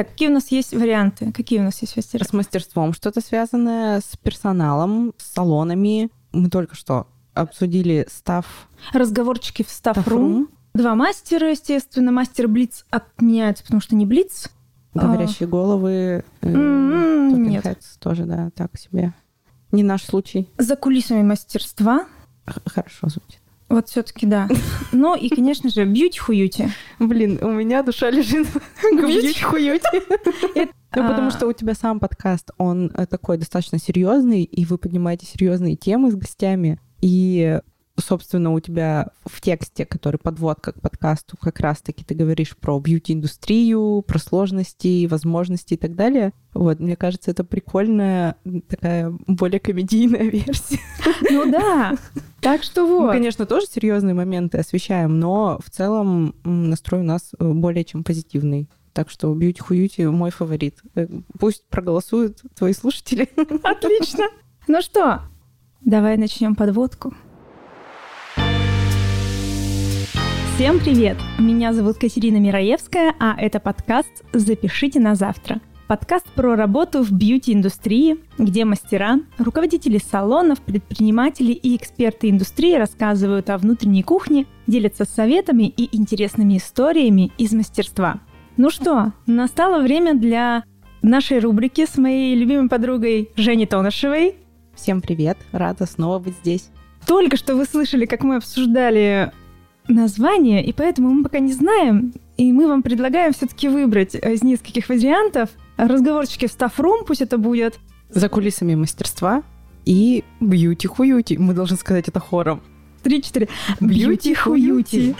Так, какие у нас есть варианты? Какие у нас есть мастерства? С мастерством что-то связанное, с персоналом, с салонами. Мы только что обсудили став... Разговорчики в стафрум. Два мастера, естественно. Мастер Блиц отменяется, потому что не Блиц. Говорящие а... головы. Э, нет. Heads тоже, да, так себе. Не наш случай. За кулисами мастерства. Хорошо звучит. Вот все-таки да. Ну и, конечно же, бьюти-хуюти. Блин, у меня душа лежит к бьюти-хуюти. Ну, потому а. что у тебя сам подкаст, он э, такой достаточно серьезный, и вы поднимаете серьезные темы с гостями. И собственно, у тебя в тексте, который подводка к подкасту, как раз-таки ты говоришь про бьюти-индустрию, про сложности, возможности и так далее. Вот, мне кажется, это прикольная такая более комедийная версия. Ну да. Так что вот. Мы, конечно, тоже серьезные моменты освещаем, но в целом настрой у нас э, более чем позитивный. Так что Beauty Хуюти мой фаворит. Э, пусть проголосуют твои слушатели. Отлично. Ну что, давай начнем подводку. Всем привет! Меня зовут Катерина Мираевская, а это подкаст «Запишите на завтра». Подкаст про работу в бьюти-индустрии, где мастера, руководители салонов, предприниматели и эксперты индустрии рассказывают о внутренней кухне, делятся советами и интересными историями из мастерства. Ну что, настало время для нашей рубрики с моей любимой подругой Женей Тонышевой. Всем привет, рада снова быть здесь. Только что вы слышали, как мы обсуждали название, и поэтому мы пока не знаем, и мы вам предлагаем все-таки выбрать из нескольких вариантов разговорчики в стафрум, пусть это будет. За кулисами мастерства и бьюти-хуюти. Мы должны сказать это хором. Три-четыре. Бьюти-хуюти.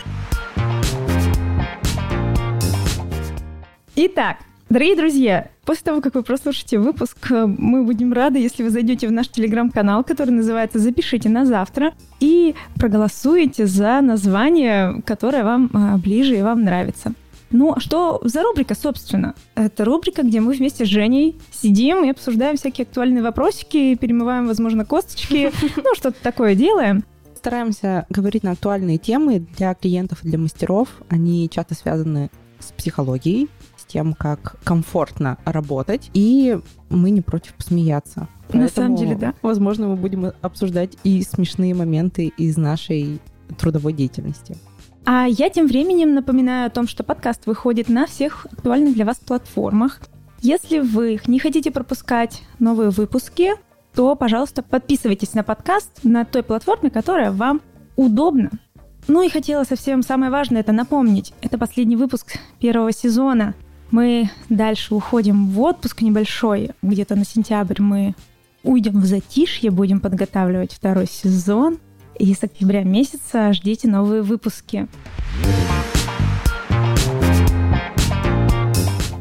Итак, Дорогие друзья, после того, как вы прослушаете выпуск, мы будем рады, если вы зайдете в наш телеграм-канал, который называется «Запишите на завтра», и проголосуете за название, которое вам а, ближе и вам нравится. Ну, а что за рубрика, собственно? Это рубрика, где мы вместе с Женей сидим и обсуждаем всякие актуальные вопросики, перемываем, возможно, косточки, ну, что-то такое делаем стараемся говорить на актуальные темы для клиентов и для мастеров. Они часто связаны с психологией, тем, как комфортно работать, и мы не против посмеяться. Поэтому, На самом деле, да. Возможно, мы будем обсуждать и смешные моменты из нашей трудовой деятельности. А я тем временем напоминаю о том, что подкаст выходит на всех актуальных для вас платформах. Если вы не хотите пропускать новые выпуски, то, пожалуйста, подписывайтесь на подкаст на той платформе, которая вам удобна. Ну и хотела совсем самое важное это напомнить. Это последний выпуск первого сезона. Мы дальше уходим в отпуск небольшой, где-то на сентябрь мы уйдем в затишье, будем подготавливать второй сезон. И с октября месяца ждите новые выпуски.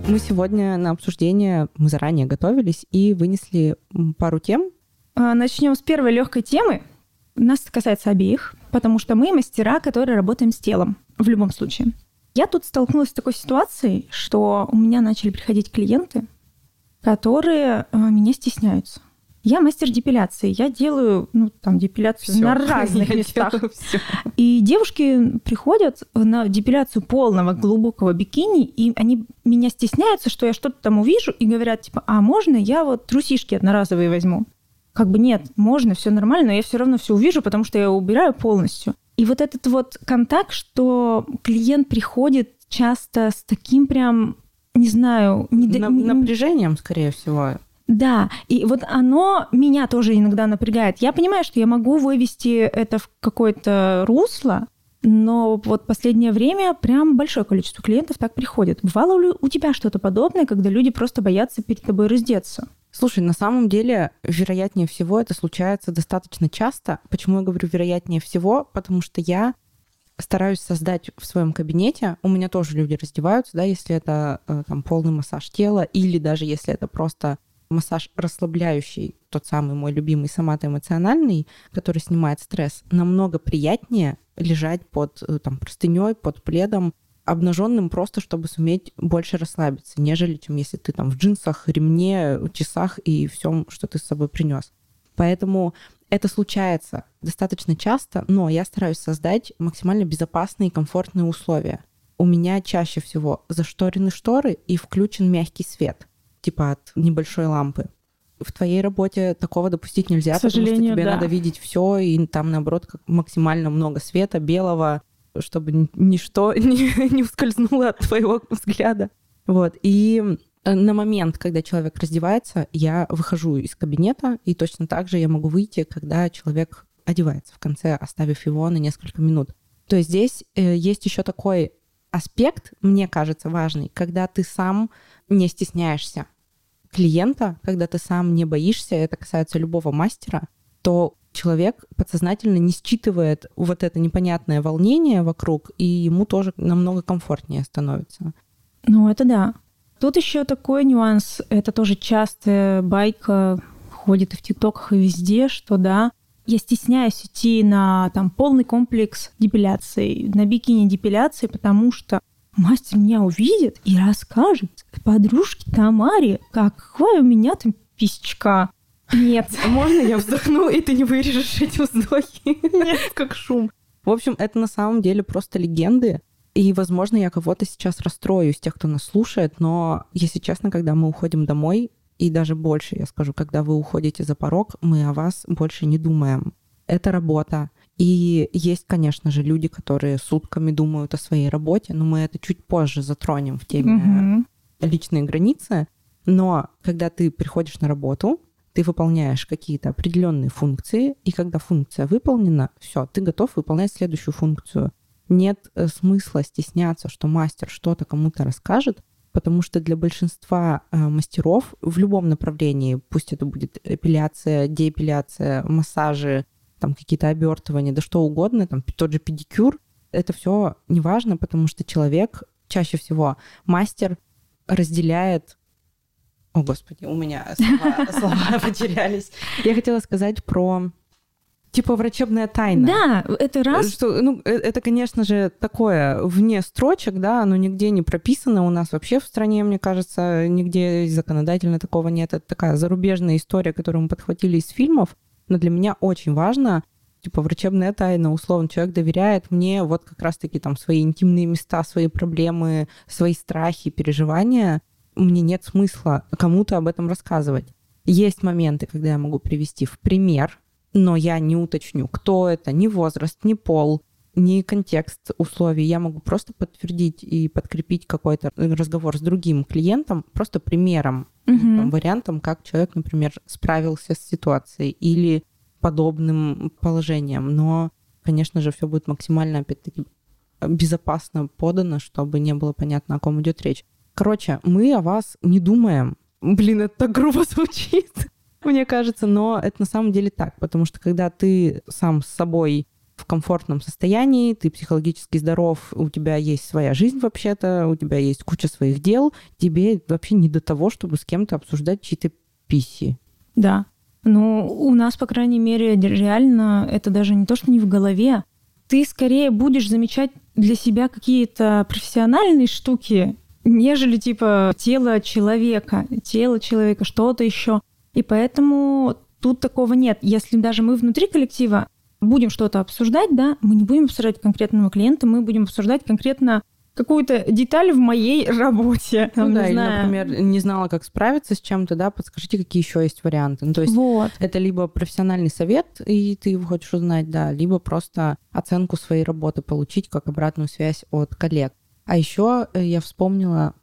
Мы сегодня на обсуждение, мы заранее готовились и вынесли пару тем. А, Начнем с первой легкой темы. Нас касается обеих, потому что мы мастера, которые работаем с телом в любом случае. Я тут столкнулась с такой ситуацией, что у меня начали приходить клиенты, которые э, меня стесняются. Я мастер депиляции. Я делаю, ну, там, депиляцию всё. на разных я местах. И девушки приходят на депиляцию полного глубокого бикини, и они меня стесняются, что я что-то там увижу, и говорят, типа, а можно я вот трусишки одноразовые возьму? Как бы нет, можно, все нормально, но я все равно все увижу, потому что я убираю полностью. И вот этот вот контакт, что клиент приходит часто с таким прям, не знаю... Недо... Напряжением, скорее всего. Да, и вот оно меня тоже иногда напрягает. Я понимаю, что я могу вывести это в какое-то русло, но вот последнее время прям большое количество клиентов так приходит. Бывало ли у тебя что-то подобное, когда люди просто боятся перед тобой раздеться? Слушай, на самом деле, вероятнее всего, это случается достаточно часто. Почему я говорю вероятнее всего? Потому что я стараюсь создать в своем кабинете, у меня тоже люди раздеваются, да, если это э, там полный массаж тела, или даже если это просто массаж расслабляющий, тот самый мой любимый соматоэмоциональный, который снимает стресс, намного приятнее лежать под э, там простыней, под пледом, обнаженным просто, чтобы суметь больше расслабиться, нежели чем если ты там в джинсах, ремне, часах и всем, что ты с собой принес. Поэтому это случается достаточно часто, но я стараюсь создать максимально безопасные и комфортные условия. у меня чаще всего зашторены шторы и включен мягкий свет, типа от небольшой лампы. В твоей работе такого допустить нельзя, К потому что тебе да. надо видеть все, и там, наоборот, как максимально много света, белого, чтобы ничто не, не ускользнуло от твоего взгляда. Вот. И э, на момент, когда человек раздевается, я выхожу из кабинета, и точно так же я могу выйти, когда человек одевается в конце, оставив его на несколько минут. То есть здесь э, есть еще такой аспект, мне кажется, важный, когда ты сам не стесняешься клиента, когда ты сам не боишься, это касается любого мастера, то человек подсознательно не считывает вот это непонятное волнение вокруг, и ему тоже намного комфортнее становится. Ну, это да. Тут еще такой нюанс, это тоже частая байка ходит и в ТикТоках, и везде, что да, я стесняюсь идти на там полный комплекс депиляции, на бикини депиляции, потому что мастер меня увидит и расскажет подружке Тамаре, какая у меня там писечка. Нет. Можно я вздохну, и ты не вырежешь эти вздохи? Нет. Как шум. В общем, это на самом деле просто легенды. И, возможно, я кого-то сейчас расстрою из тех, кто нас слушает, но, если честно, когда мы уходим домой, и даже больше, я скажу, когда вы уходите за порог, мы о вас больше не думаем. Это работа. И есть, конечно же, люди, которые сутками думают о своей работе, но мы это чуть позже затронем в теме угу. личной границы. Но когда ты приходишь на работу, ты выполняешь какие-то определенные функции, и когда функция выполнена, все, ты готов выполнять следующую функцию. Нет э, смысла стесняться, что мастер что-то кому-то расскажет, потому что для большинства э, мастеров в любом направлении, пусть это будет эпиляция, деэпиляция, массажи, там какие-то обертывания, да что угодно, там тот же педикюр, это все неважно, потому что человек чаще всего мастер разделяет о, Господи, у меня слова, слова потерялись. Я хотела сказать про типа врачебная тайна. Да, это раз. Что, ну, э, это, конечно же, такое вне строчек, да, оно нигде не прописано. У нас вообще в стране, мне кажется, нигде законодательно такого нет. Это такая зарубежная история, которую мы подхватили из фильмов. Но для меня очень важно, типа врачебная тайна, условно, человек доверяет мне вот как раз-таки там свои интимные места, свои проблемы, свои страхи, переживания. Мне нет смысла кому-то об этом рассказывать. Есть моменты, когда я могу привести в пример но я не уточню, кто это, ни возраст, ни пол, ни контекст условий. Я могу просто подтвердить и подкрепить какой-то разговор с другим клиентом, просто примером, угу. там, вариантом, как человек, например, справился с ситуацией или подобным положением. Но, конечно же, все будет максимально, опять-таки, безопасно подано, чтобы не было понятно, о ком идет речь. Короче, мы о вас не думаем. Блин, это так грубо звучит мне кажется, но это на самом деле так, потому что когда ты сам с собой в комфортном состоянии, ты психологически здоров, у тебя есть своя жизнь вообще-то, у тебя есть куча своих дел, тебе вообще не до того, чтобы с кем-то обсуждать чьи-то писи. Да. Ну, у нас, по крайней мере, реально это даже не то, что не в голове. Ты скорее будешь замечать для себя какие-то профессиональные штуки, нежели типа тело человека, тело человека, что-то еще. И поэтому тут такого нет. Если даже мы внутри коллектива будем что-то обсуждать, да, мы не будем обсуждать конкретного клиента, мы будем обсуждать конкретно какую-то деталь в моей работе. Там, ну да, или, знаю. например, не знала, как справиться с чем-то, да, подскажите, какие еще есть варианты. Ну, то есть вот. это либо профессиональный совет, и ты его хочешь узнать, да, либо просто оценку своей работы получить, как обратную связь от коллег. А еще э, я вспомнила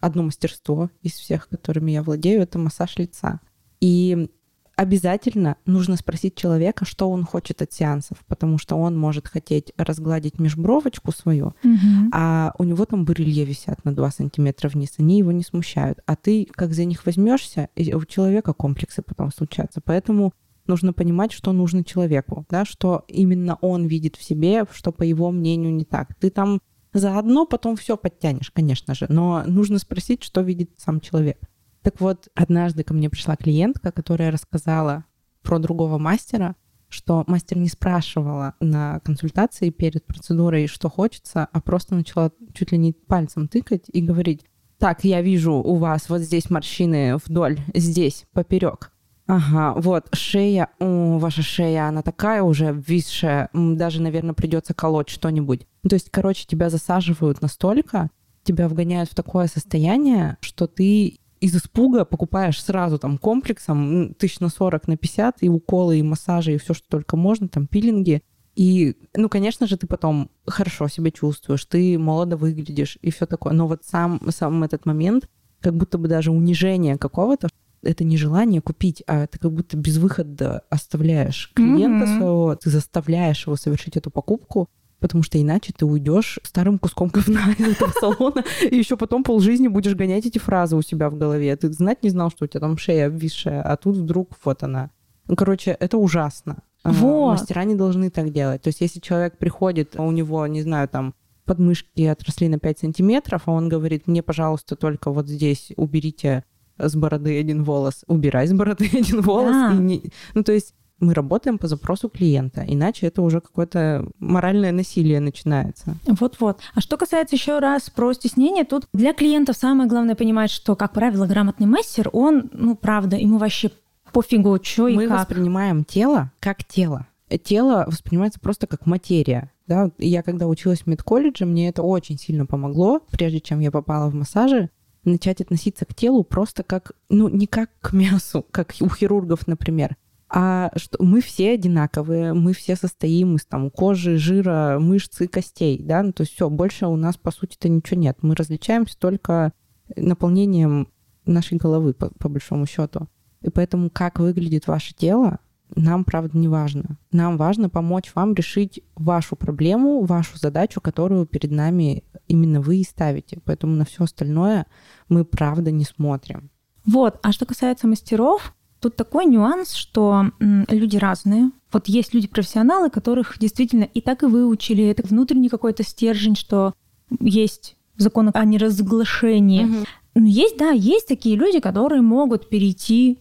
одно мастерство из всех, которыми я владею, это массаж лица. И обязательно нужно спросить человека, что он хочет от сеансов, потому что он может хотеть разгладить межбровочку свою, угу. а у него там барелье висят на 2 сантиметра вниз, они его не смущают. А ты, как за них возьмешься, у человека комплексы потом случатся. Поэтому нужно понимать, что нужно человеку, да, что именно он видит в себе, что по его мнению не так. Ты там заодно потом все подтянешь, конечно же, но нужно спросить, что видит сам человек. Так вот, однажды ко мне пришла клиентка, которая рассказала про другого мастера, что мастер не спрашивала на консультации перед процедурой, что хочется, а просто начала чуть ли не пальцем тыкать и говорить, так, я вижу у вас вот здесь морщины вдоль, здесь, поперек. Ага, вот, шея, о, ваша шея, она такая уже обвисшая, даже, наверное, придется колоть что-нибудь. То есть, короче, тебя засаживают настолько, тебя вгоняют в такое состояние, что ты из испуга покупаешь сразу там комплексом тысяч на 40, на 50, и уколы, и массажи, и все, что только можно, там пилинги. И, ну, конечно же, ты потом хорошо себя чувствуешь, ты молодо выглядишь и все такое. Но вот сам, сам этот момент, как будто бы даже унижение какого-то, это не желание купить, а это как будто без выхода оставляешь клиента mm-hmm. своего, ты заставляешь его совершить эту покупку, потому что иначе ты уйдешь старым куском говна из этого салона, и еще потом полжизни будешь гонять эти фразы у себя в голове. Ты знать не знал, что у тебя там шея обвисшая, а тут вдруг вот она. Ну, короче, это ужасно. А, вот. Мастера не должны так делать. То есть, если человек приходит, а у него, не знаю, там подмышки отросли на 5 сантиметров, а он говорит, мне, пожалуйста, только вот здесь уберите с бороды один волос, убирай с бороды один волос. Да. И не... Ну, то есть мы работаем по запросу клиента, иначе это уже какое-то моральное насилие начинается. Вот-вот. А что касается еще раз про стеснение, тут для клиентов самое главное понимать, что, как правило, грамотный мастер, он, ну, правда, ему вообще пофигу, что и Мы как. воспринимаем тело как тело. Тело воспринимается просто как материя. Да? Я когда училась в медколледже, мне это очень сильно помогло, прежде чем я попала в массажи, начать относиться к телу просто как, ну, не как к мясу, как у хирургов, например, а что мы все одинаковые, мы все состоим из там кожи, жира, мышц и костей, да, ну, то есть все, больше у нас, по сути-то, ничего нет. Мы различаемся только наполнением нашей головы, по, по большому счету. И поэтому, как выглядит ваше тело, нам, правда, не важно. Нам важно помочь вам решить вашу проблему, вашу задачу, которую перед нами именно вы и ставите. Поэтому на все остальное мы, правда, не смотрим. Вот. А что касается мастеров, тут такой нюанс, что люди разные. Вот есть люди-профессионалы, которых действительно и так и выучили. Это внутренний какой-то стержень, что есть закон о неразглашении. Угу. Но есть, да, есть такие люди, которые могут перейти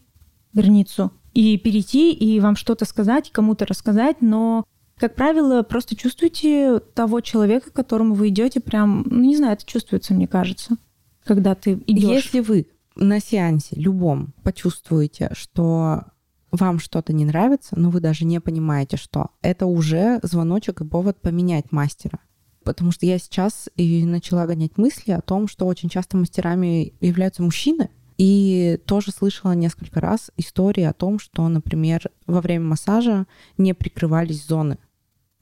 границу и перейти, и вам что-то сказать, кому-то рассказать, но, как правило, просто чувствуйте того человека, к которому вы идете, прям, ну, не знаю, это чувствуется, мне кажется, когда ты идешь. Если вы на сеансе любом почувствуете, что вам что-то не нравится, но вы даже не понимаете, что это уже звоночек и повод поменять мастера. Потому что я сейчас и начала гонять мысли о том, что очень часто мастерами являются мужчины, и тоже слышала несколько раз истории о том, что, например, во время массажа не прикрывались зоны.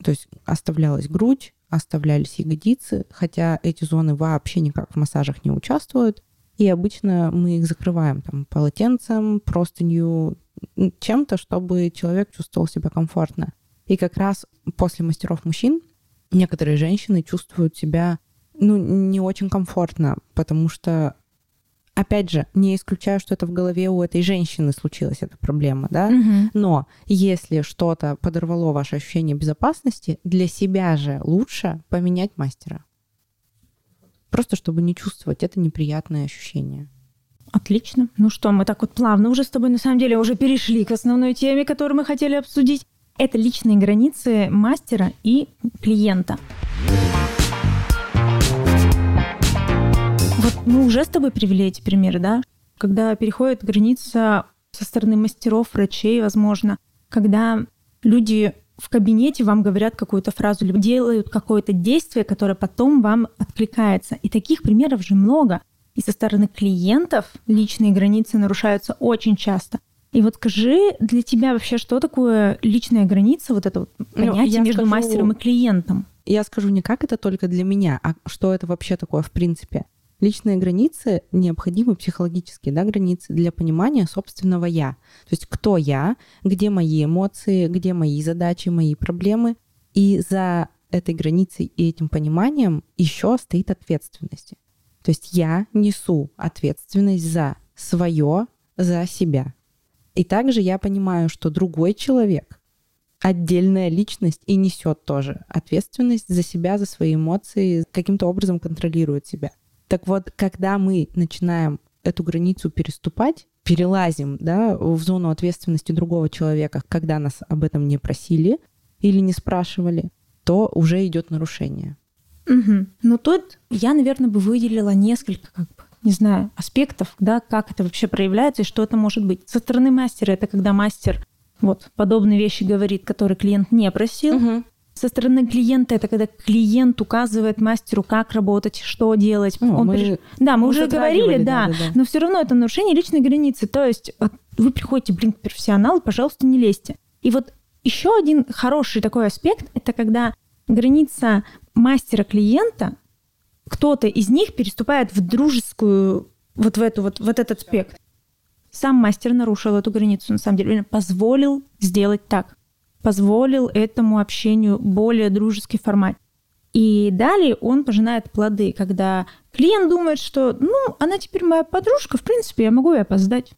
То есть оставлялась грудь, оставлялись ягодицы, хотя эти зоны вообще никак в массажах не участвуют. И обычно мы их закрываем там полотенцем, простынью, чем-то, чтобы человек чувствовал себя комфортно. И как раз после мастеров мужчин некоторые женщины чувствуют себя ну, не очень комфортно, потому что Опять же, не исключаю, что это в голове у этой женщины случилась эта проблема, да? Угу. Но если что-то подорвало ваше ощущение безопасности, для себя же лучше поменять мастера. Просто чтобы не чувствовать это неприятное ощущение. Отлично. Ну что, мы так вот плавно уже с тобой на самом деле уже перешли к основной теме, которую мы хотели обсудить. Это личные границы мастера и клиента. Вот мы уже с тобой привели эти примеры, да? Когда переходит граница со стороны мастеров, врачей, возможно, когда люди в кабинете вам говорят какую-то фразу, либо делают какое-то действие, которое потом вам откликается. И таких примеров же много. И со стороны клиентов личные границы нарушаются очень часто. И вот скажи, для тебя вообще что такое личная граница, вот это вот ну, понятие ну, между скажу, мастером и клиентом? Я скажу не как это только для меня, а что это вообще такое в принципе. Личные границы необходимы психологические да, границы для понимания собственного я. То есть кто я, где мои эмоции, где мои задачи, мои проблемы. И за этой границей и этим пониманием еще стоит ответственность. То есть я несу ответственность за свое, за себя. И также я понимаю, что другой человек отдельная личность и несет тоже ответственность за себя, за свои эмоции, каким-то образом контролирует себя. Так вот, когда мы начинаем эту границу переступать, перелазим да, в зону ответственности другого человека, когда нас об этом не просили или не спрашивали, то уже идет нарушение. Угу. Ну тут я, наверное, бы выделила несколько как бы, не знаю, аспектов, да, как это вообще проявляется и что это может быть. Со стороны мастера это когда мастер вот подобные вещи говорит, которые клиент не просил. Угу. Со стороны клиента это когда клиент указывает мастеру, как работать, что делать. Ну, Он мы- приш- Да, мы, мы уже говорили, да, да-да-да. но все равно это нарушение личной границы. То есть вы приходите, блин, к профессионалу, пожалуйста, не лезьте. И вот еще один хороший такой аспект – это когда граница мастера-клиента, кто-то из них переступает в дружескую, вот в эту вот, вот этот аспект. Сам мастер нарушил эту границу, на самом деле, позволил сделать так, позволил этому общению более дружеский формат. И далее он пожинает плоды, когда клиент думает, что, ну, она теперь моя подружка, в принципе, я могу и опоздать.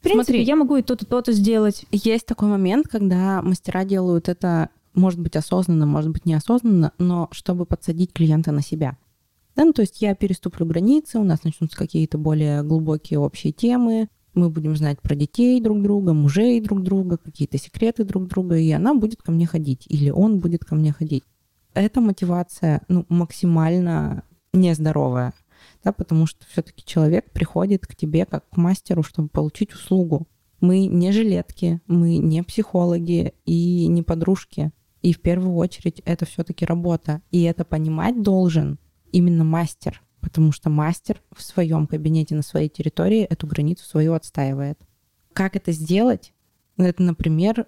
В принципе, Смотри. я могу и то-то, то-то сделать. Есть такой момент, когда мастера делают это, может быть, осознанно, может быть, неосознанно, но чтобы подсадить клиента на себя. Да, ну, то есть я переступлю границы, у нас начнутся какие-то более глубокие общие темы, мы будем знать про детей друг друга, мужей друг друга, какие-то секреты друг друга, и она будет ко мне ходить, или он будет ко мне ходить. Эта мотивация ну, максимально нездоровая, да, потому что все-таки человек приходит к тебе как к мастеру, чтобы получить услугу. Мы не жилетки, мы не психологи и не подружки. И в первую очередь это все-таки работа. И это понимать должен именно мастер, потому что мастер в своем кабинете на своей территории эту границу свою отстаивает. Как это сделать? Это, например,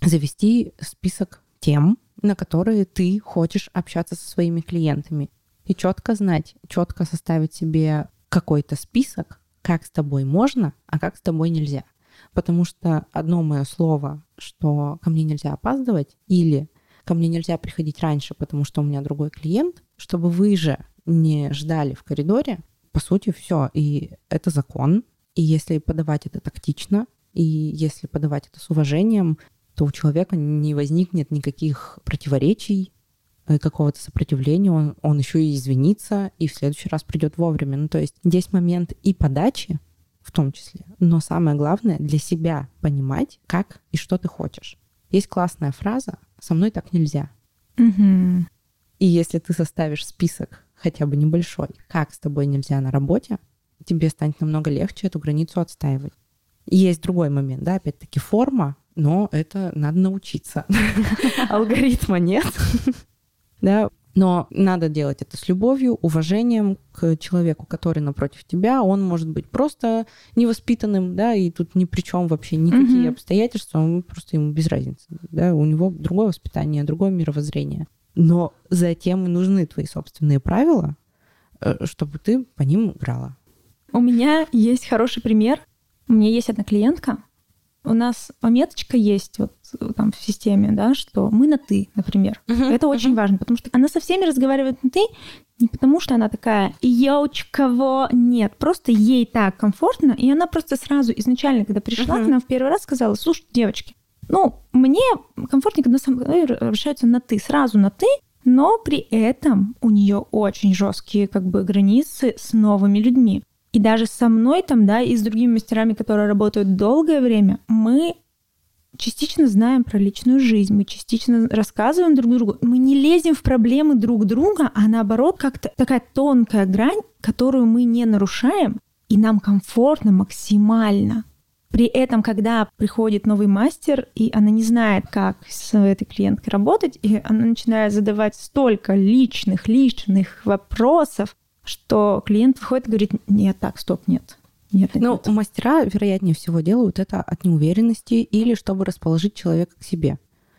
завести список тем, на которые ты хочешь общаться со своими клиентами. И четко знать, четко составить себе какой-то список, как с тобой можно, а как с тобой нельзя. Потому что одно мое слово, что ко мне нельзя опаздывать, или ко мне нельзя приходить раньше, потому что у меня другой клиент, чтобы вы же не ждали в коридоре, по сути, все. И это закон. И если подавать это тактично, и если подавать это с уважением, то у человека не возникнет никаких противоречий, э, какого-то сопротивления, он, он еще и извинится, и в следующий раз придет вовремя. Ну, то есть здесь момент и подачи, в том числе, но самое главное для себя понимать, как и что ты хочешь. Есть классная фраза «со мной так нельзя». Мгм. И если ты составишь список, хотя бы небольшой, как с тобой нельзя на работе, тебе станет намного легче эту границу отстаивать. И есть другой момент, да, опять-таки форма, но это надо научиться. Алгоритма нет. Да, но надо делать это с любовью, уважением к человеку, который напротив тебя. Он может быть просто невоспитанным, да, и тут ни при чем вообще никакие Мгм. обстоятельства, он просто ему без разницы. Да, у него другое воспитание, другое мировоззрение. Но затем и нужны твои собственные правила, э, чтобы ты по ним играла. У меня есть хороший пример. У меня есть одна клиентка. У нас пометочка есть вот э, там в системе, да, что мы на «ты», например. Это очень важно, потому что она со всеми разговаривает на «ты», не потому что она такая «йоуч, кого?» Нет, просто ей так комфортно, и она просто сразу изначально, когда пришла Мгм. к нам в первый раз, сказала, слушай, девочки, ну, мне комфортнее, когда со мной обращаются на «ты», сразу на «ты», но при этом у нее очень жесткие как бы границы с новыми людьми. И даже со мной там, да, и с другими мастерами, которые работают долгое время, мы частично знаем про личную жизнь, мы частично рассказываем друг другу, мы не лезем в проблемы друг друга, а наоборот как-то такая тонкая грань, которую мы не нарушаем, и нам комфортно максимально. При этом, когда приходит новый мастер, и она не знает, как с этой клиенткой работать, и она начинает задавать столько личных, личных вопросов, что клиент выходит и говорит, нет, так, стоп, нет. Нет, нет, Ну, нет». мастера, вероятнее всего, делают это от неуверенности или чтобы расположить человека к себе.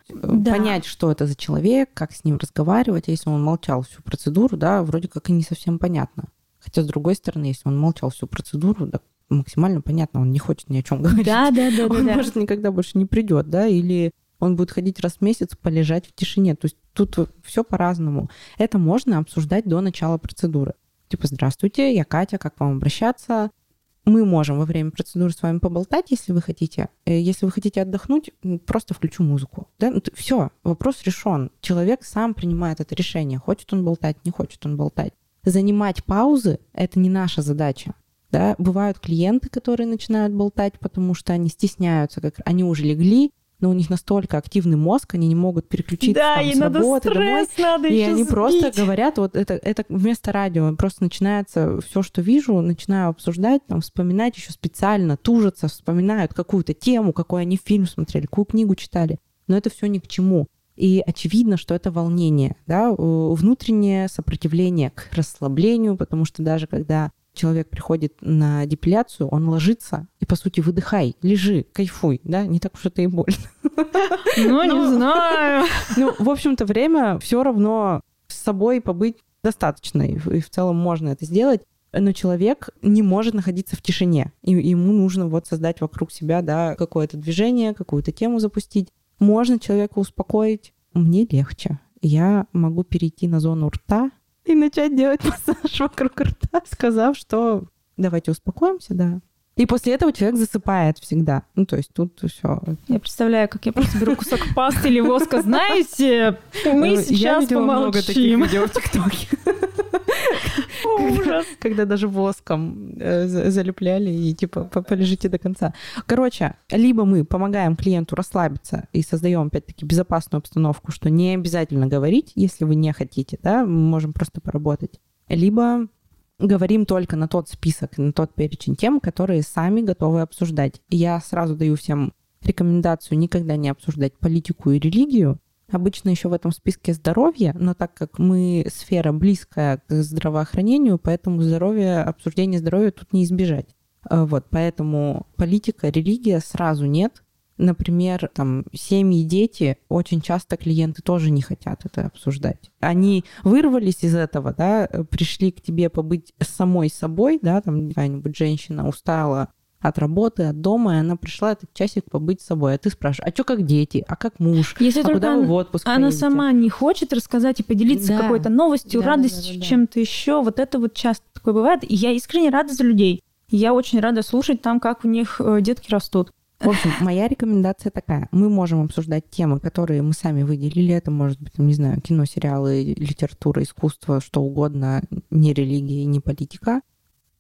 Да. Понять, что это за человек, как с ним разговаривать. А Если он молчал всю процедуру, да, вроде как и не совсем понятно. Хотя, с другой стороны, если он молчал всю процедуру, да, максимально понятно, он не хочет ни о чем говорить. Да, да, да, да, он, да. может, никогда больше не придет, да, или он будет ходить раз в месяц, полежать в тишине. То есть тут все по-разному. Это можно обсуждать до начала процедуры. Типа, здравствуйте, я Катя, как вам обращаться? Мы можем во время процедуры с вами поболтать, если вы хотите. Э, Если вы хотите отдохнуть, просто включу музыку. Да? все, вопрос решен. Человек сам принимает это решение. Хочет он болтать, не хочет он болтать. Занимать паузы — это не наша задача. Да? Бывают клиенты, которые начинают болтать, потому что они стесняются, как они уже легли, но у них настолько активный мозг, они не могут переключиться да, там, и с надо работы домой. надо И они сбить. просто говорят, вот это, это вместо радио, просто начинается все, что вижу, начинаю обсуждать, там, вспоминать еще специально, тужатся, вспоминают какую-то тему, какой они фильм смотрели, какую книгу читали. Но это все ни к чему. И очевидно, что это волнение, да, внутреннее сопротивление к расслаблению, потому что даже когда человек приходит на депиляцию, он ложится и, по сути, выдыхай, лежи, кайфуй, да, не так уж это и больно. Ну, не знаю. Ну, в общем-то, время все равно с собой побыть достаточно, и в целом можно это сделать но человек не может находиться в тишине. И ему нужно вот создать вокруг себя да, какое-то движение, какую-то тему запустить. Можно человека успокоить. Мне легче. Я могу перейти на зону рта и начать делать массаж вокруг рта, сказав, что давайте успокоимся, да. И после этого человек засыпает всегда. Ну, то есть тут все. Я представляю, как я просто беру кусок пасты или воска. Знаете, мы я сейчас видела много таких помолчим. видео в ТикТоке. Ужас. Когда даже воском э, за- залепляли и типа «По- полежите до конца. Короче, либо мы помогаем клиенту расслабиться и создаем опять-таки безопасную обстановку, что не обязательно говорить, если вы не хотите, да, мы можем просто поработать. Либо говорим только на тот список, на тот перечень тем, которые сами готовы обсуждать. И я сразу даю всем рекомендацию никогда не обсуждать политику и религию. Обычно еще в этом списке здоровье, но так как мы сфера близкая к здравоохранению, поэтому здоровье, обсуждение здоровья тут не избежать. Э, Вот, поэтому политика, религия сразу нет. Например, там, семьи дети, очень часто клиенты тоже не хотят это обсуждать. Они вырвались из этого, да, пришли к тебе побыть самой собой, да, там какая-нибудь женщина устала от работы, от дома, и она пришла этот часик побыть с собой. А ты спрашиваешь, а что как дети, а как муж, Если а только куда она- вы в отпуск Она поедете?» сама не хочет рассказать и поделиться Да. какой-то новостью, Да, да, радостью, да, да. чем-то еще. Вот это вот часто такое бывает. И я искренне рада за людей. Я очень рада слушать там, как у них э, детки растут. В общем, моя рекомендация такая. Мы можем обсуждать темы, которые мы сами выделили. Это может быть, не знаю, кино, сериалы, литература, искусство, что угодно, не религия, не политика.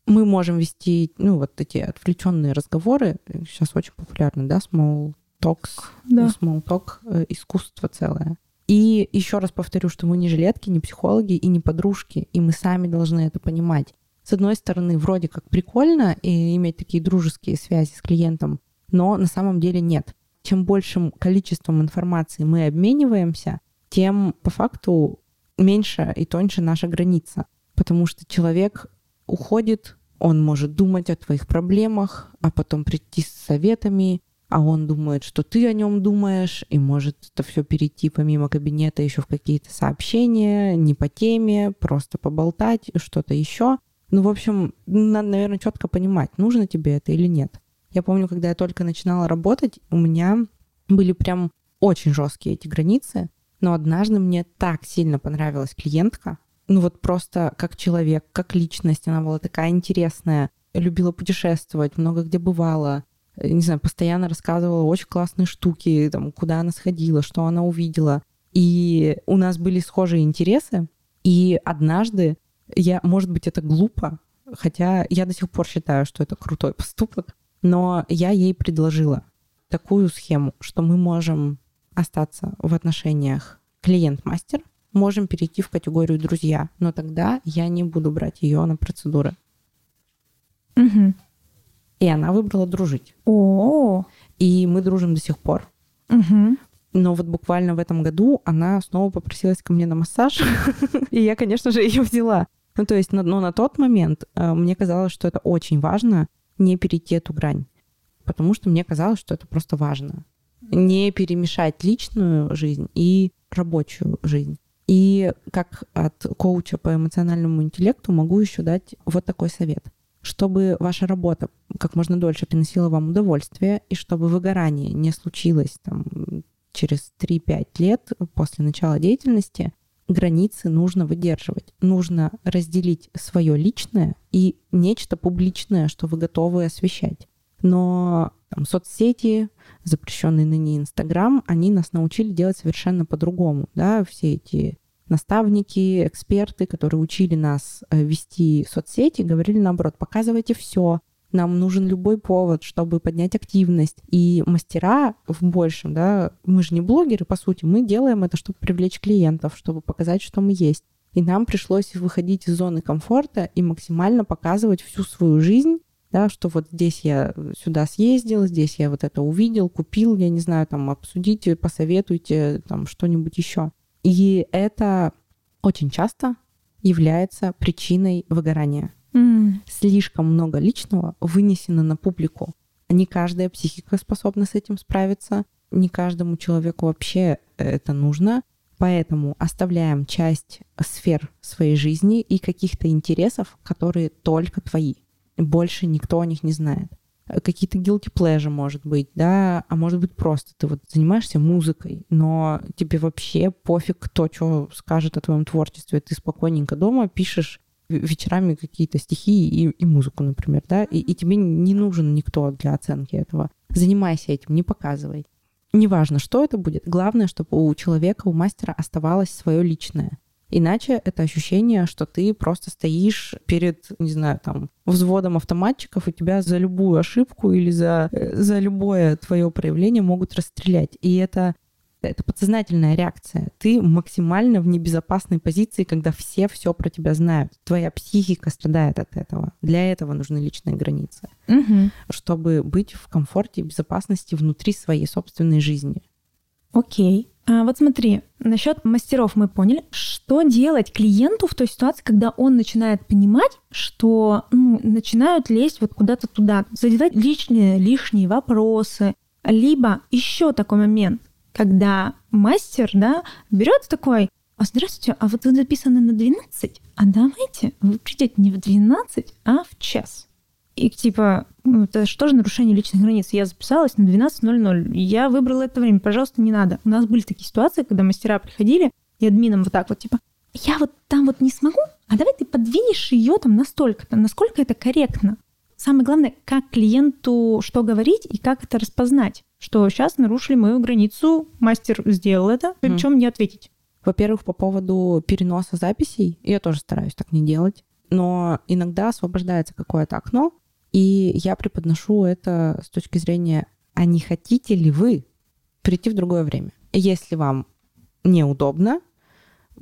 Мы можем вести, ну, вот эти отвлеченные разговоры. Сейчас очень популярны, да, small talks, Да. small talk, э, искусство целое. И еще раз повторю, что мы не жилетки, не психологи и не подружки, и мы сами должны это понимать. С одной стороны, вроде как прикольно и иметь такие дружеские связи с клиентом, но на самом деле нет. Чем большим количеством информации мы обмениваемся, тем по факту меньше и тоньше наша граница. Потому что человек уходит, он может думать о твоих проблемах, а потом прийти с советами, а он думает, что ты о нем думаешь, и может это все перейти помимо кабинета еще в какие-то сообщения, не по теме, просто поболтать, что-то еще. Ну, в общем, надо, наверное, четко понимать, нужно тебе это или нет. Я помню, когда я только начинала работать, у меня были прям очень жесткие эти границы, но однажды мне так сильно понравилась клиентка, ну вот просто как человек, как личность, она была такая интересная, любила путешествовать, много где бывала, э, не знаю, постоянно рассказывала очень классные штуки, там, куда она сходила, что она увидела. И у нас были схожие интересы, и однажды я, может быть, это глупо, хотя я до сих пор считаю, что это крутой поступок, но я ей предложила такую схему, что мы можем остаться в отношениях клиент-мастер, можем перейти в категорию друзья, но тогда я не буду брать ее на процедуры. Мгм. И она выбрала дружить. О, И мы дружим до сих пор. Мгм. Но вот буквально в этом году она снова попросилась ко мне на массаж, и я, конечно же, ее взяла. Ну, то есть, но, но на тот момент э, мне казалось, что это очень важно не перейти эту грань, потому что мне казалось, что это просто важно. Не перемешать личную жизнь и рабочую жизнь. И как от коуча по эмоциональному интеллекту могу еще дать вот такой совет. Чтобы ваша работа как можно дольше приносила вам удовольствие, и чтобы выгорание не случилось там, через 3-5 лет после начала деятельности, границы нужно выдерживать. Нужно разделить свое личное и нечто публичное, что вы готовы освещать. Но там, соцсети, запрещенный ныне Инстаграм, они нас научили делать совершенно по-другому. Да? Все эти наставники, эксперты, которые учили нас э, вести соцсети, говорили наоборот, показывайте все, нам нужен любой повод, чтобы поднять активность. И мастера в большем, да, мы же не блогеры, по сути, мы делаем это, чтобы привлечь клиентов, чтобы показать, что мы есть. И нам пришлось выходить из зоны комфорта и максимально показывать всю свою жизнь, да, что вот здесь я сюда съездил, здесь я вот это увидел, купил, я не знаю, там, обсудите, посоветуйте, там, что-нибудь еще. И это очень часто является причиной выгорания. Mm. Слишком много личного вынесено на публику. Не каждая психика способна с этим справиться, не каждому человеку вообще это нужно. Поэтому оставляем часть сфер своей жизни и каких-то интересов, которые только твои. Больше никто о них не знает. Какие-то guilty pleasure, может быть, да, а может быть просто ты вот занимаешься музыкой, но тебе вообще пофиг, кто что скажет о твоем творчестве. Ты спокойненько дома пишешь вечерами какие-то стихи и, и музыку, например, да, и, и тебе не нужен никто для оценки этого. Занимайся этим, не показывай. Неважно, что это будет, главное, чтобы у человека, у мастера оставалось свое личное. Иначе это ощущение, что ты просто стоишь перед, не знаю, там, взводом автоматчиков, и тебя за любую ошибку или за, э, за любое твое проявление могут расстрелять. И это это подсознательная реакция. Ты максимально в небезопасной позиции, когда все все про тебя знают. Твоя психика страдает от этого. Для этого нужны личные границы, угу. чтобы быть в комфорте и безопасности внутри своей собственной жизни. Окей. А вот смотри, насчет мастеров мы поняли. Что делать клиенту в той ситуации, когда он начинает понимать, что ну, начинают лезть вот куда-то туда, задавать лишние, лишние вопросы, либо еще такой момент когда мастер, да, берет такой, а здравствуйте, а вот вы записаны на 12, а давайте вы придете не в 12, а в час. И типа, ну, это что же нарушение личных границ? Я записалась на 12.00, я выбрала это время, пожалуйста, не надо. У нас были такие ситуации, когда мастера приходили, и админам вот так вот, типа, я вот там вот не смогу, а давай ты подвинешь ее там настолько-то, насколько это корректно. Самое главное, как клиенту что говорить и как это распознать что сейчас нарушили мою границу, мастер сделал это, причем mm. не ответить. Во-первых, по поводу переноса записей, я тоже стараюсь так не делать, но иногда освобождается какое-то окно, и я преподношу это с точки зрения, а не хотите ли вы прийти в другое время? Если вам неудобно,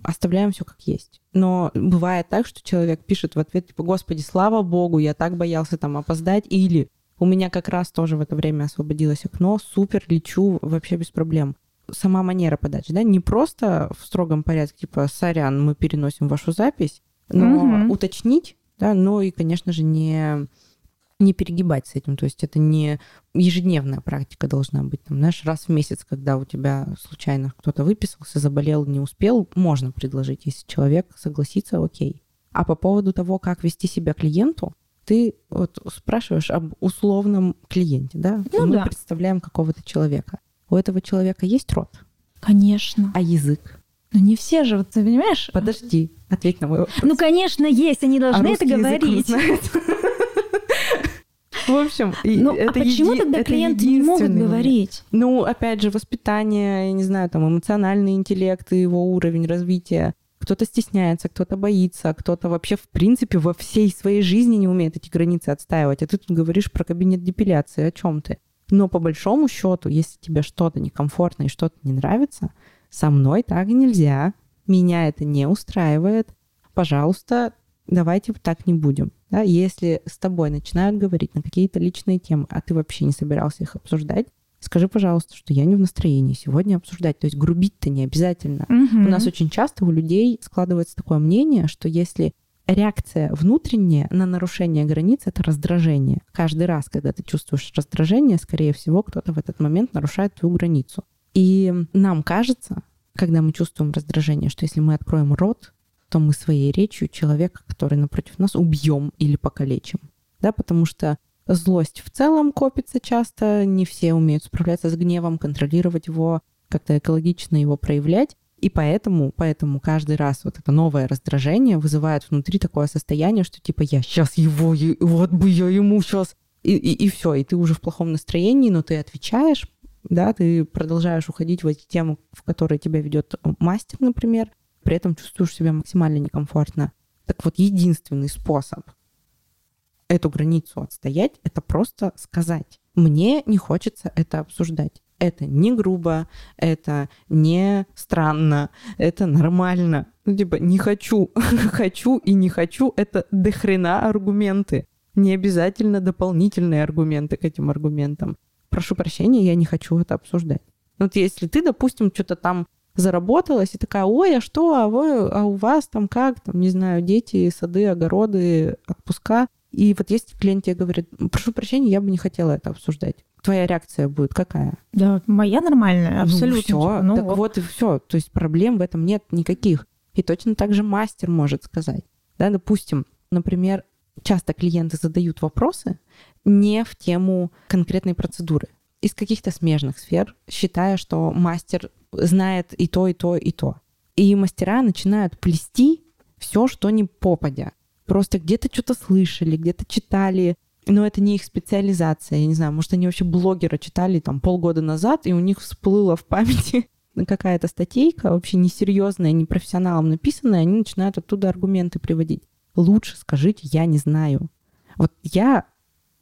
оставляем все как есть. Но бывает так, что человек пишет в ответ, типа, Господи, слава Богу, я так боялся там опоздать, или у меня как раз тоже в это время освободилось окно. Супер, лечу вообще без проблем. Сама манера подачи, да, не просто в строгом порядке, типа, сорян, мы переносим вашу запись, но угу. уточнить, да, но и, конечно же, не не перегибать с этим. То есть это не ежедневная практика должна быть. Там, знаешь, раз в месяц, когда у тебя случайно кто-то выписался, заболел, не успел, можно предложить, если человек согласится, окей. А по поводу того, как вести себя клиенту, ты вот спрашиваешь об условном клиенте, да? Ну, Мы да. представляем какого-то человека. У этого человека есть рот? Конечно. А язык? Ну не все же, вот ты понимаешь? Подожди, ответь на мой вопрос. Ну, конечно, есть, они должны а это говорить. В общем, ну, а это а почему еди... тогда клиенты не могут говорить? Ну, опять же, воспитание, я не знаю, там эмоциональный интеллект и его уровень развития кто-то стесняется, кто-то боится, кто-то вообще в принципе во всей своей жизни не умеет эти границы отстаивать. А ты тут говоришь про кабинет депиляции, о чем ты? Но по большому счету, если тебе что-то некомфортно и что-то не нравится, со мной так нельзя, меня это не устраивает, пожалуйста, давайте так не будем. Да? Если с тобой начинают говорить на какие-то личные темы, а ты вообще не собирался их обсуждать, скажи, пожалуйста, что я не в настроении сегодня обсуждать. То есть грубить-то не обязательно. Угу. У нас очень часто у людей складывается такое мнение, что если реакция внутренняя на нарушение границ — это раздражение. Каждый раз, когда ты чувствуешь раздражение, скорее всего, кто-то в этот момент нарушает твою границу. И нам кажется, когда мы чувствуем раздражение, что если мы откроем рот, то мы своей речью человека, который напротив нас, убьем или покалечим. Да, потому что Злость в целом копится часто, не все умеют справляться с гневом, контролировать его, как-то экологично его проявлять. И поэтому, поэтому каждый раз вот это новое раздражение вызывает внутри такое состояние, что типа я сейчас его, вот бы я ему сейчас... И, и, и все, и ты уже в плохом настроении, но ты отвечаешь, да, ты продолжаешь уходить в эти темы, в которые тебя ведет мастер, например, при этом чувствуешь себя максимально некомфортно. Так вот, единственный способ эту границу отстоять, это просто сказать. Мне не хочется это обсуждать. Это не грубо, это не странно, это нормально. Ну, типа, не хочу, хочу и не хочу, это дохрена аргументы. Не обязательно дополнительные аргументы к этим аргументам. Прошу прощения, я не хочу это обсуждать. Вот если ты, допустим, что-то там заработалась и такая, ой, а что, а, вы, а у вас там как, там, не знаю, дети, сады, огороды, отпуска. И вот если клиент тебе говорит, прошу прощения, я бы не хотела это обсуждать. Твоя реакция будет какая? Да, моя нормальная, абсолютно. Ну, все, ну, так ок. вот и все. То есть проблем в этом нет никаких. И точно так же мастер может сказать. Да, допустим, например, часто клиенты задают вопросы не в тему конкретной процедуры из каких-то смежных сфер, считая, что мастер знает и то, и то, и то. И мастера начинают плести все, что не попадя. Просто где-то что-то слышали, где-то читали, но это не их специализация. Я не знаю, может, они вообще блогера читали там полгода назад, и у них всплыла в памяти какая-то статейка, вообще несерьезная, не профессионалом написанная, они начинают оттуда аргументы приводить. Лучше скажите, я не знаю. Вот я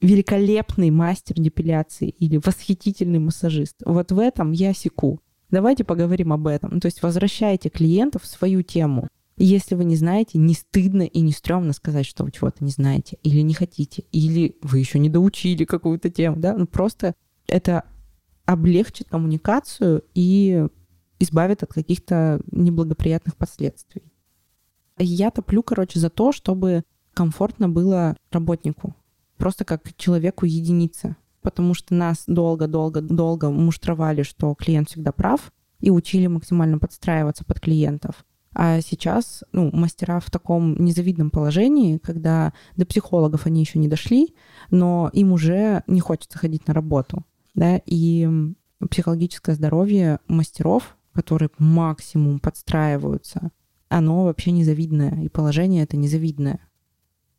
великолепный мастер депиляции или восхитительный массажист. Вот в этом я секу. Давайте поговорим об этом. То есть возвращайте клиентов в свою тему. Если вы не знаете, не стыдно и не стрёмно сказать, что вы чего-то не знаете, или не хотите, или вы еще не доучили какую-то тему, да, ну просто это облегчит коммуникацию и избавит от каких-то неблагоприятных последствий. Я топлю, короче, за то, чтобы комфортно было работнику просто как человеку единица. Потому что нас долго-долго-долго муштровали, что клиент всегда прав, и учили максимально подстраиваться под клиентов. А сейчас ну, мастера в таком незавидном положении, когда до психологов они еще не дошли, но им уже не хочется ходить на работу. Да? И психологическое здоровье мастеров, которые максимум подстраиваются, оно вообще незавидное, и положение это незавидное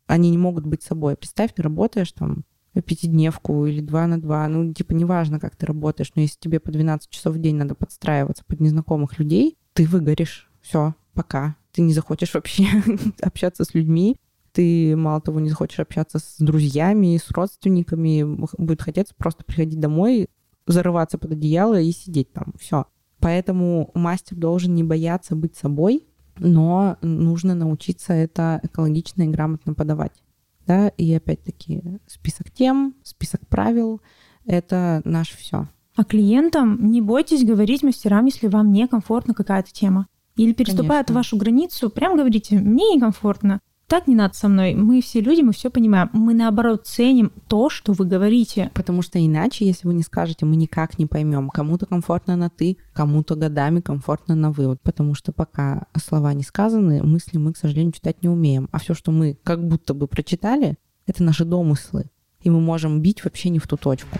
они не могут быть собой. Представь, ты работаешь там пятидневку или два на два, ну, типа, неважно, как ты работаешь, но если тебе по 12 часов в день надо подстраиваться под незнакомых людей, ты выгоришь. Все, пока. Ты не захочешь вообще общаться с людьми, ты, мало того, не захочешь общаться с друзьями, с родственниками, будет хотеться просто приходить домой, зарываться под одеяло и сидеть там. Все. Поэтому мастер должен не бояться быть собой, но нужно научиться это экологично и грамотно подавать. Да, и опять-таки список тем, список правил — это наше все. А клиентам не бойтесь говорить мастерам, если вам некомфортна какая-то тема. Или переступают Конечно. вашу границу, прям говорите, мне некомфортно так не надо со мной. Мы все люди, мы все понимаем. Мы наоборот ценим то, что вы говорите. Потому что иначе, если вы не скажете, мы никак не поймем. Кому-то комфортно на ты, кому-то годами комфортно на вы. Вот потому что пока слова не сказаны, мысли мы, к сожалению, читать не умеем. А все, что мы как будто бы прочитали, это наши домыслы. И мы можем бить вообще не в ту точку.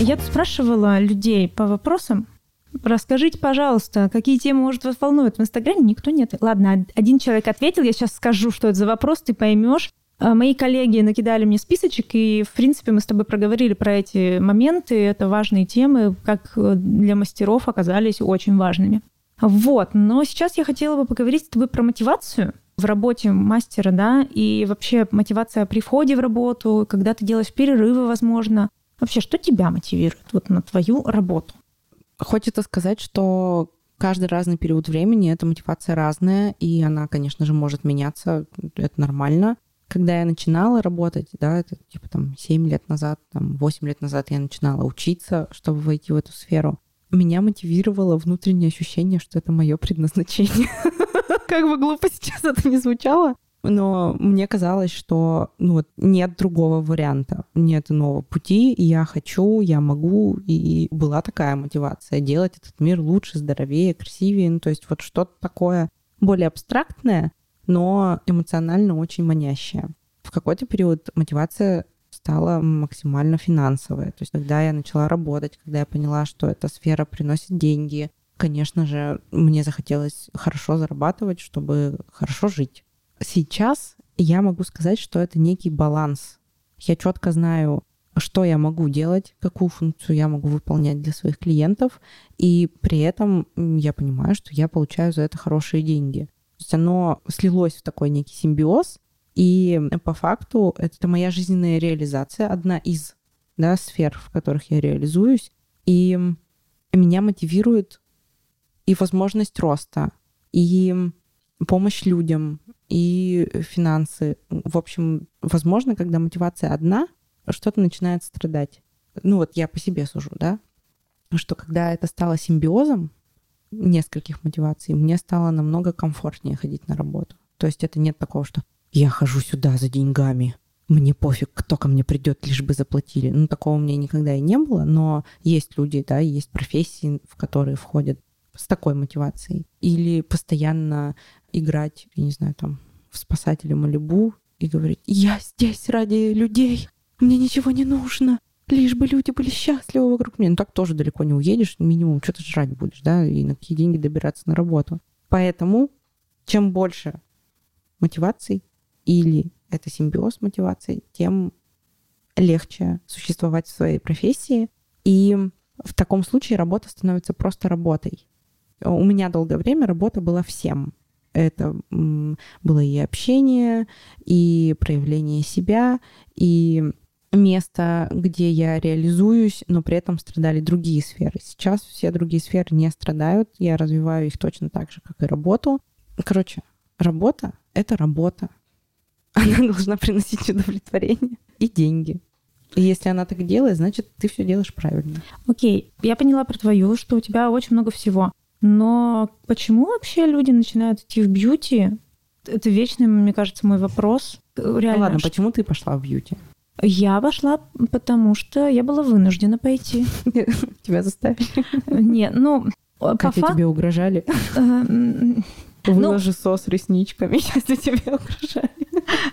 Я тут спрашивала людей по вопросам, Расскажите, пожалуйста, какие темы, может, вас волнуют в Инстаграме? Никто нет. Ладно, один человек ответил, я сейчас скажу, что это за вопрос, ты поймешь. А, мои коллеги накидали мне списочек, и, в принципе, мы с тобой проговорили про эти моменты. Это важные темы, как для мастеров оказались очень важными. Вот, но сейчас я хотела бы поговорить с тобой про мотивацию в работе мастера, да, и вообще мотивация при входе в работу, когда ты делаешь перерывы, возможно. Вообще, что тебя мотивирует вот на твою работу? Хочется сказать, что каждый разный период времени эта мотивация разная, и она, конечно же, может меняться, это нормально. Когда я начинала работать, да, это типа там 7 лет назад, там 8 лет назад я начинала учиться, чтобы войти в эту сферу, меня мотивировало внутреннее ощущение, что это мое предназначение. Как бы глупо сейчас это не звучало, но мне казалось, что ну, вот нет другого варианта, нет иного пути, я хочу, я могу, и была такая мотивация делать этот мир лучше, здоровее, красивее, ну, то есть вот что-то такое более абстрактное, но эмоционально очень манящее. В какой-то период мотивация стала максимально финансовая. То есть когда я начала работать, когда я поняла, что эта сфера приносит деньги, конечно же, мне захотелось хорошо зарабатывать, чтобы хорошо жить. Сейчас я могу сказать, что это некий баланс. Я четко знаю, что я могу делать, какую функцию я могу выполнять для своих клиентов, и при этом я понимаю, что я получаю за это хорошие деньги. есть оно слилось в такой некий симбиоз, и по факту это моя жизненная реализация, одна из да, сфер, в которых я реализуюсь. И меня мотивирует и возможность роста, и помощь людям, и финансы. В общем, возможно, когда мотивация одна, что-то начинает страдать. Ну вот я по себе сужу, да, что когда это стало симбиозом нескольких мотиваций, мне стало намного комфортнее ходить на работу. То есть это нет такого, что я хожу сюда за деньгами, мне пофиг, кто ко мне придет, лишь бы заплатили. Ну, такого у меня никогда и не было, но есть люди, да, есть профессии, в которые входят с такой мотивацией. Или постоянно играть, я не знаю, там, в спасателя Малибу и говорить, я здесь ради людей, мне ничего не нужно, лишь бы люди были счастливы вокруг меня. Ну, так тоже далеко не уедешь, минимум что-то жрать будешь, да, и на какие деньги добираться на работу. Поэтому чем больше мотиваций или это симбиоз мотивации, тем легче существовать в своей профессии. И в таком случае работа становится просто работой. У меня долгое время работа была всем. Это было и общение, и проявление себя, и место, где я реализуюсь, но при этом страдали другие сферы. Сейчас все другие сферы не страдают, я развиваю их точно так же, как и работу. Короче, работа — это работа. Она должна приносить удовлетворение и деньги. И если она так делает, значит, ты все делаешь правильно. Окей, я поняла про твою, что у тебя очень много всего. Но почему вообще люди начинают идти в бьюти? Это вечный, мне кажется, мой вопрос. Реально. Ну ладно, почему ты пошла в бьюти? Я пошла, потому что я была вынуждена пойти. Тебя заставили? Нет, ну... Как тебе угрожали? Э, Выложи ну, сос ресничками, если тебе угрожали.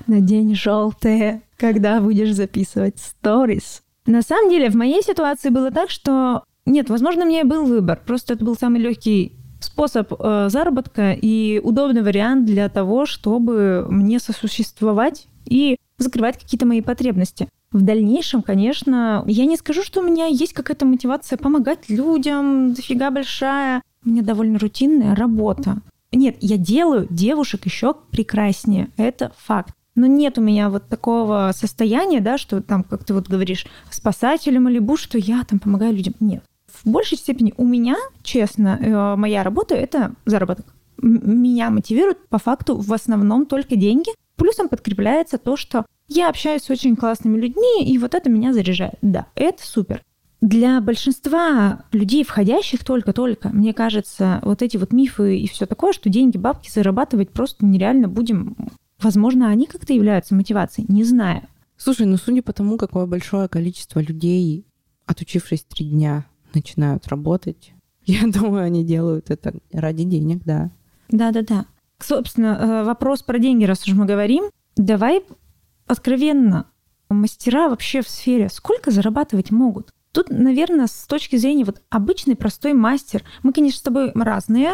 Надень желтые, когда будешь записывать сторис. На самом деле, в моей ситуации было так, что нет, возможно, у меня был выбор. Просто это был самый легкий способ э, заработка и удобный вариант для того, чтобы мне сосуществовать и закрывать какие-то мои потребности. В дальнейшем, конечно, я не скажу, что у меня есть какая-то мотивация помогать людям, дофига большая. У меня довольно рутинная работа. Нет, я делаю девушек еще прекраснее. Это факт. Но нет у меня вот такого состояния, да, что там, как ты вот говоришь, спасателем или буш, что я там помогаю людям. Нет в большей степени у меня, честно, э, моя работа — это заработок. Меня мотивирует по факту в основном только деньги. Плюсом подкрепляется то, что я общаюсь с очень классными людьми, и вот это меня заряжает. Да, это супер. Для большинства людей, входящих только-только, мне кажется, вот эти вот мифы и все такое, что деньги, бабки зарабатывать просто нереально будем. Возможно, они как-то являются мотивацией, не знаю. Слушай, ну судя по тому, какое большое количество людей, отучившись три дня, начинают работать. Я думаю, они делают это ради денег, да. Да-да-да. Собственно, э, вопрос про деньги, раз уж мы говорим. Давай откровенно. Мастера вообще в сфере сколько зарабатывать могут? Тут, наверное, с точки зрения вот обычный простой мастер, мы, конечно, с тобой разные,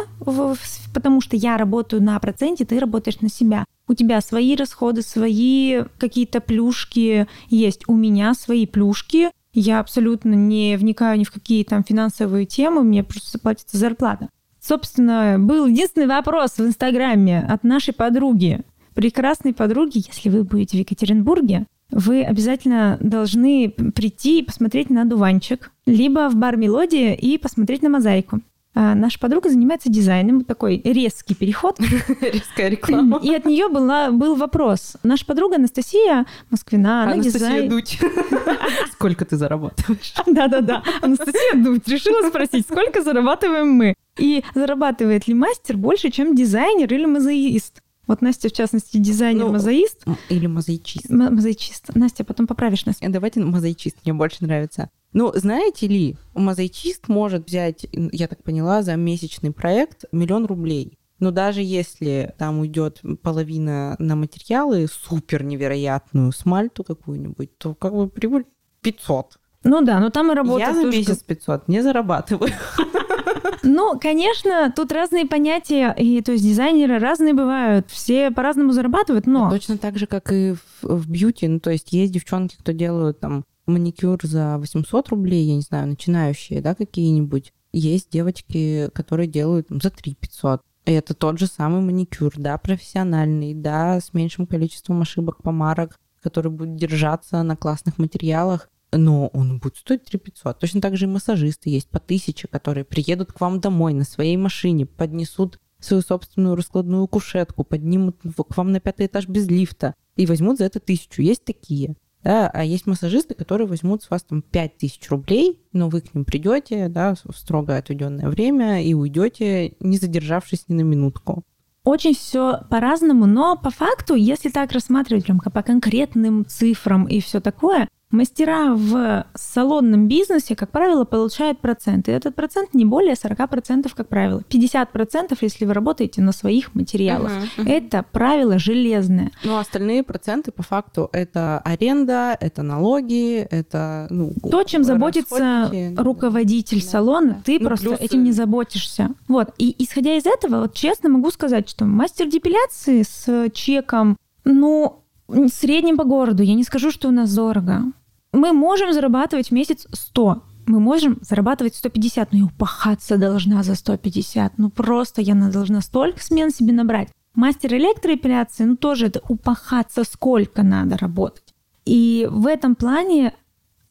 потому что я работаю на проценте, ты работаешь на себя. У тебя свои расходы, свои какие-то плюшки есть. У меня свои плюшки, я абсолютно не вникаю ни в какие там финансовые темы, мне просто платится зарплата. Собственно, был единственный вопрос в Инстаграме от нашей подруги, прекрасной подруги, если вы будете в Екатеринбурге, вы обязательно должны прийти и посмотреть на дуванчик, либо в бар «Мелодия» и посмотреть на мозаику. А, наша подруга занимается дизайном, такой резкий переход. Резкая реклама. И от нее была, был вопрос. Наша подруга Анастасия Москвина, она Анастасия дизайн... Дудь. Сколько ты зарабатываешь? Да-да-да. Анастасия Дудь решила спросить, сколько зарабатываем мы? И зарабатывает ли мастер больше, чем дизайнер или мозаист? Вот Настя, в частности, дизайнер-мозаист. Ну, или мозаичист. Мозаичист. Настя, потом поправишь нас. Давайте мозаичист, мне больше нравится. Ну, знаете ли, мозаичист может взять, я так поняла, за месячный проект миллион рублей. Но даже если там уйдет половина на материалы супер невероятную, смальту какую-нибудь, то как бы прибыль 500. Ну да, но там и работа. Я за месяц 500 не зарабатываю. Ну, конечно, тут разные понятия, и то есть дизайнеры разные бывают, все по-разному зарабатывают, но... Точно так же, как и в, бьюти, ну, то есть есть девчонки, кто делают там маникюр за 800 рублей, я не знаю, начинающие, да, какие-нибудь. Есть девочки, которые делают там, за 3 500. И это тот же самый маникюр, да, профессиональный, да, с меньшим количеством ошибок, помарок, который будет держаться на классных материалах, но он будет стоить 3 500. Точно так же и массажисты есть по тысяче, которые приедут к вам домой на своей машине, поднесут свою собственную раскладную кушетку, поднимут к вам на пятый этаж без лифта и возьмут за это тысячу. Есть такие. Да, а есть массажисты, которые возьмут с вас там 5000 рублей, но вы к ним придете, да, в строго отведенное время и уйдете, не задержавшись ни на минутку. Очень все по-разному, но по факту, если так рассматривать прям по конкретным цифрам и все такое, Мастера в салонном бизнесе, как правило, получают процент. И этот процент не более 40%, как правило. 50%, если вы работаете на своих материалах. Uh-huh. Это правило железное. Ну, а остальные проценты, по факту, это аренда, это налоги, это... Ну, То, чем заботится руководитель да, салона, да. ты ну, просто плюс... этим не заботишься. Вот. И исходя из этого, вот честно могу сказать, что мастер депиляции с чеком, ну, среднем по городу, я не скажу, что у нас дорого мы можем зарабатывать в месяц 100, мы можем зарабатывать 150, но я упахаться должна за 150. Ну просто я должна столько смен себе набрать. Мастер электроэпиляции, ну тоже это упахаться сколько надо работать. И в этом плане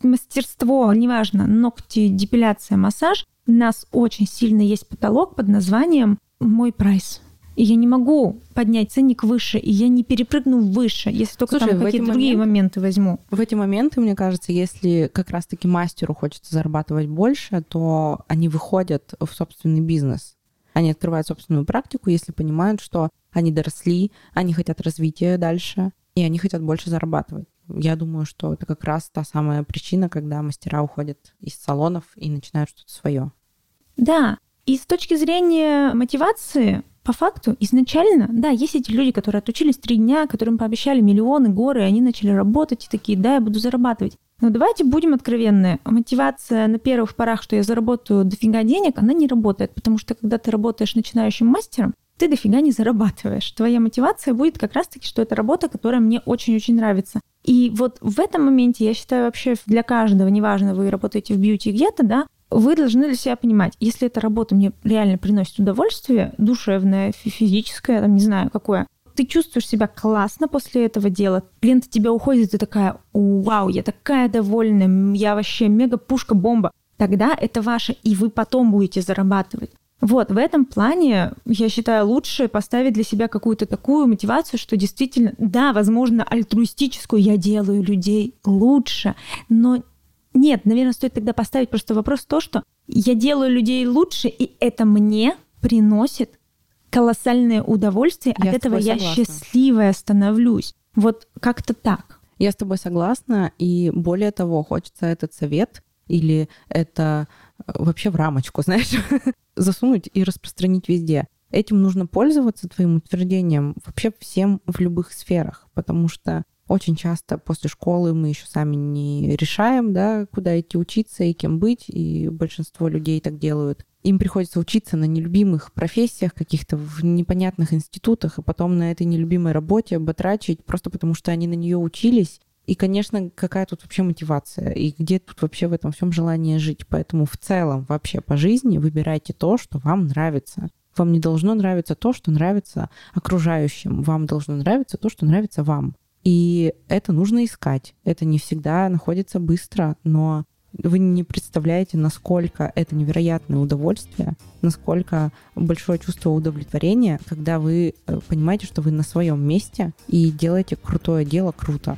мастерство, неважно, ногти, депиляция, массаж, у нас очень сильно есть потолок под названием «Мой прайс». И я не могу поднять ценник выше, и я не перепрыгну выше, если только Слушай, там какие-то другие моменты возьму. В эти моменты, мне кажется, если как раз-таки мастеру хочется зарабатывать больше, то они выходят в собственный бизнес. Они открывают собственную практику, если понимают, что они доросли, они хотят развития дальше, и они хотят больше зарабатывать. Я думаю, что это как раз та самая причина, когда мастера уходят из салонов и начинают что-то свое. Да, и с точки зрения мотивации, по факту изначально, да, есть эти люди, которые отучились три дня, которым пообещали миллионы, горы, и они начали работать и такие, да, я буду зарабатывать. Но давайте будем откровенны. Мотивация на первых порах, что я заработаю дофига денег, она не работает, потому что когда ты работаешь начинающим мастером, ты дофига не зарабатываешь. Твоя мотивация будет как раз-таки, что это работа, которая мне очень-очень нравится. И вот в этом моменте, я считаю, вообще для каждого, неважно, вы работаете в бьюти где-то, да, вы должны для себя понимать, если эта работа мне реально приносит удовольствие, душевное, физическое, там, не знаю, какое, ты чувствуешь себя классно после этого дела, клиент от тебя уходит, ты такая, вау, я такая довольная, я вообще мега-пушка-бомба, тогда это ваше, и вы потом будете зарабатывать. Вот, в этом плане, я считаю, лучше поставить для себя какую-то такую мотивацию, что действительно, да, возможно, альтруистическую я делаю людей лучше, но нет, наверное, стоит тогда поставить просто вопрос то, что я делаю людей лучше, и это мне приносит колоссальное удовольствие. Я От этого я счастливая становлюсь. Вот как-то так. Я с тобой согласна, и более того, хочется этот совет или это э, вообще в рамочку, знаешь, засунуть и распространить везде. Этим нужно пользоваться твоим утверждением вообще всем в любых сферах, потому что очень часто после школы мы еще сами не решаем, да, куда идти учиться и кем быть, и большинство людей так делают. Им приходится учиться на нелюбимых профессиях, каких-то в непонятных институтах, и потом на этой нелюбимой работе батрачить, просто потому что они на нее учились. И, конечно, какая тут вообще мотивация? И где тут вообще в этом всем желание жить? Поэтому в целом вообще по жизни выбирайте то, что вам нравится. Вам не должно нравиться то, что нравится окружающим. Вам должно нравиться то, что нравится вам. И это нужно искать. Это не всегда находится быстро, но вы не представляете, насколько это невероятное удовольствие, насколько большое чувство удовлетворения, когда вы э, понимаете, что вы на своем месте и делаете крутое дело круто.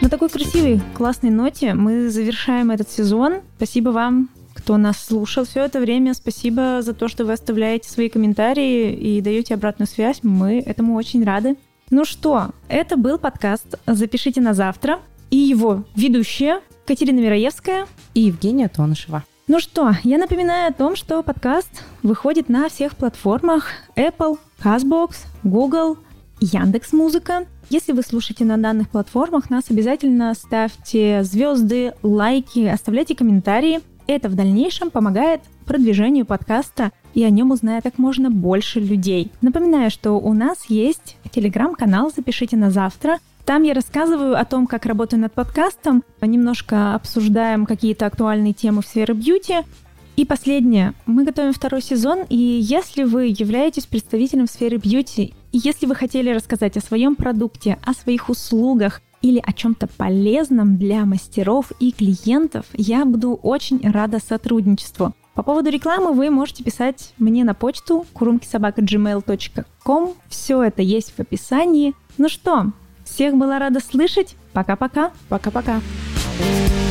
На такой красивой, классной ноте мы завершаем этот сезон. Спасибо вам кто нас слушал все это время. Спасибо за то, что вы оставляете свои комментарии и даете обратную связь. Мы этому очень рады. Ну что, это был подкаст «Запишите на завтра» и его ведущая Катерина Мироевская и Евгения Тонышева. Ну что, я напоминаю о том, что подкаст выходит на всех платформах Apple, CastBox, Google, Яндекс Музыка. Если вы слушаете на данных платформах, нас обязательно ставьте звезды, лайки, оставляйте комментарии. Это в дальнейшем помогает продвижению подкаста и о нем узнает как можно больше людей. Напоминаю, что у нас есть телеграм-канал «Запишите на завтра», там я рассказываю о том, как работаю над подкастом, немножко обсуждаем какие-то актуальные темы в сфере бьюти. И последнее. Мы готовим второй сезон, и если вы являетесь представителем сферы бьюти, и если вы хотели рассказать о своем продукте, о своих услугах или о чем-то полезном для мастеров и клиентов, я буду очень рада сотрудничеству. По поводу рекламы вы можете писать мне на почту kurumkisobaka.gmail.com. Все это есть в описании. Ну что, всех была рада слышать. Пока-пока. Пока-пока. thank you